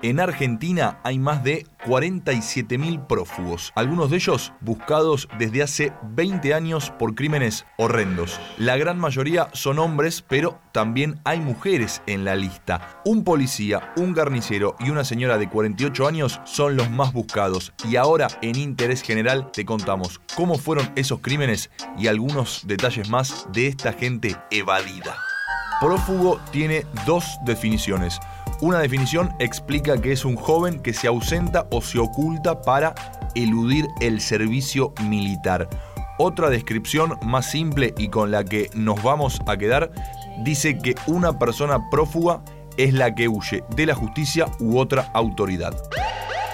En Argentina hay más de 47.000 prófugos, algunos de ellos buscados desde hace 20 años por crímenes horrendos. La gran mayoría son hombres, pero también hay mujeres en la lista. Un policía, un garnicero y una señora de 48 años son los más buscados. Y ahora, en Interés General, te contamos cómo fueron esos crímenes y algunos detalles más de esta gente evadida. Prófugo tiene dos definiciones. Una definición explica que es un joven que se ausenta o se oculta para eludir el servicio militar. Otra descripción más simple y con la que nos vamos a quedar dice que una persona prófuga es la que huye de la justicia u otra autoridad.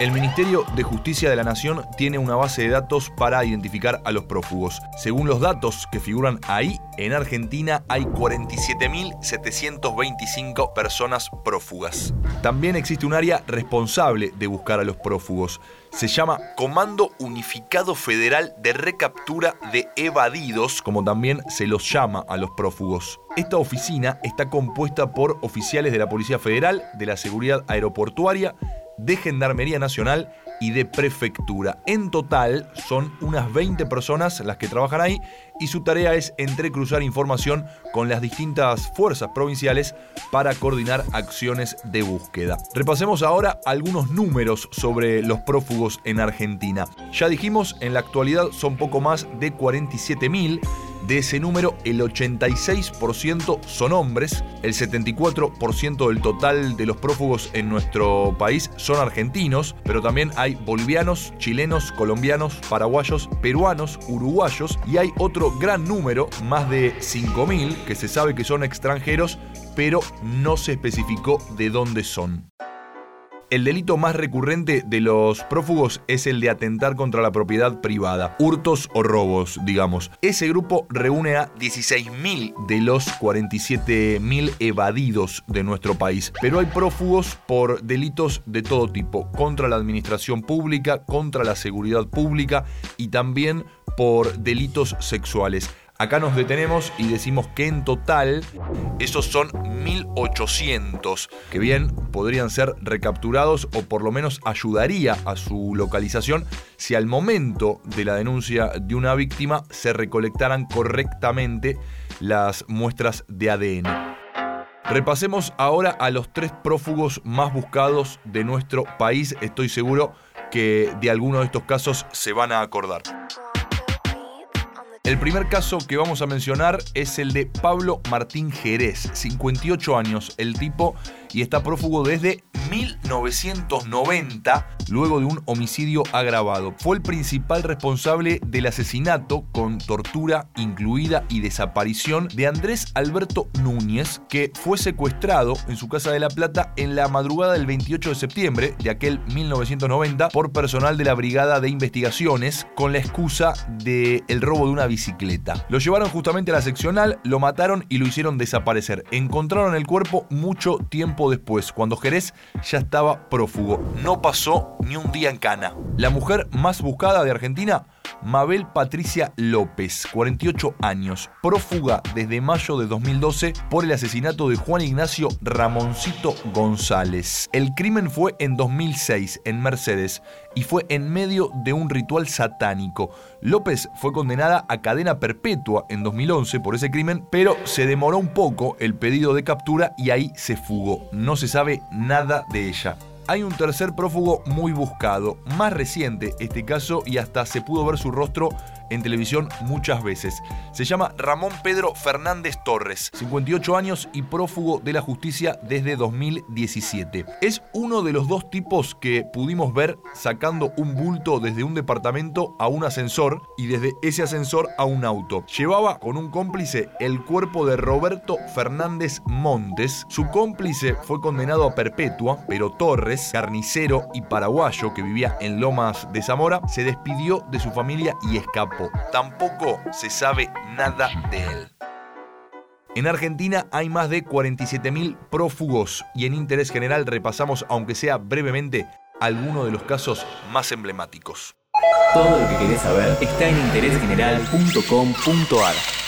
El Ministerio de Justicia de la Nación tiene una base de datos para identificar a los prófugos. Según los datos que figuran ahí, en Argentina hay 47.725 personas prófugas. También existe un área responsable de buscar a los prófugos. Se llama Comando Unificado Federal de Recaptura de Evadidos, como también se los llama a los prófugos. Esta oficina está compuesta por oficiales de la Policía Federal, de la Seguridad Aeroportuaria, de Gendarmería Nacional y de Prefectura. En total son unas 20 personas las que trabajan ahí y su tarea es entrecruzar información con las distintas fuerzas provinciales para coordinar acciones de búsqueda. Repasemos ahora algunos números sobre los prófugos en Argentina. Ya dijimos, en la actualidad son poco más de 47.000 de ese número, el 86% son hombres, el 74% del total de los prófugos en nuestro país son argentinos, pero también hay bolivianos, chilenos, colombianos, paraguayos, peruanos, uruguayos y hay otro gran número, más de 5.000, que se sabe que son extranjeros, pero no se especificó de dónde son. El delito más recurrente de los prófugos es el de atentar contra la propiedad privada, hurtos o robos, digamos. Ese grupo reúne a 16.000 de los 47.000 evadidos de nuestro país, pero hay prófugos por delitos de todo tipo, contra la administración pública, contra la seguridad pública y también por delitos sexuales. Acá nos detenemos y decimos que en total esos son 1800, que bien podrían ser recapturados o por lo menos ayudaría a su localización si al momento de la denuncia de una víctima se recolectaran correctamente las muestras de ADN. Repasemos ahora a los tres prófugos más buscados de nuestro país. Estoy seguro que de alguno de estos casos se van a acordar. El primer caso que vamos a mencionar es el de Pablo Martín Jerez, 58 años, el tipo, y está prófugo desde 1990, luego de un homicidio agravado. Fue el principal responsable del asesinato con tortura incluida y desaparición de Andrés Alberto Núñez, que fue secuestrado en su casa de La Plata en la madrugada del 28 de septiembre de aquel 1990 por personal de la Brigada de Investigaciones con la excusa del el robo de una bicicleta. Lo llevaron justamente a la seccional, lo mataron y lo hicieron desaparecer. Encontraron el cuerpo mucho tiempo después, cuando Jerez ya estaba prófugo. No pasó ni un día en cana. La mujer más buscada de Argentina, Mabel Patricia López, 48 años, prófuga desde mayo de 2012 por el asesinato de Juan Ignacio Ramoncito González. El crimen fue en 2006 en Mercedes y fue en medio de un ritual satánico. López fue condenada a cadena perpetua en 2011 por ese crimen, pero se demoró un poco el pedido de captura y ahí se fugó. No se sabe nada de ella hay un tercer prófugo muy buscado, más reciente este caso y hasta se pudo ver su rostro en televisión muchas veces. Se llama Ramón Pedro Fernández Torres, 58 años y prófugo de la justicia desde 2017. Es uno de los dos tipos que pudimos ver sacando un bulto desde un departamento a un ascensor y desde ese ascensor a un auto. Llevaba con un cómplice el cuerpo de Roberto Fernández Montes. Su cómplice fue condenado a perpetua, pero Torres, carnicero y paraguayo que vivía en Lomas de Zamora, se despidió de su familia y escapó Tampoco se sabe nada de él. En Argentina hay más de 47.000 prófugos y en interés general repasamos, aunque sea brevemente, algunos de los casos más emblemáticos. Todo lo que querés saber está en interésgeneral.com.ar.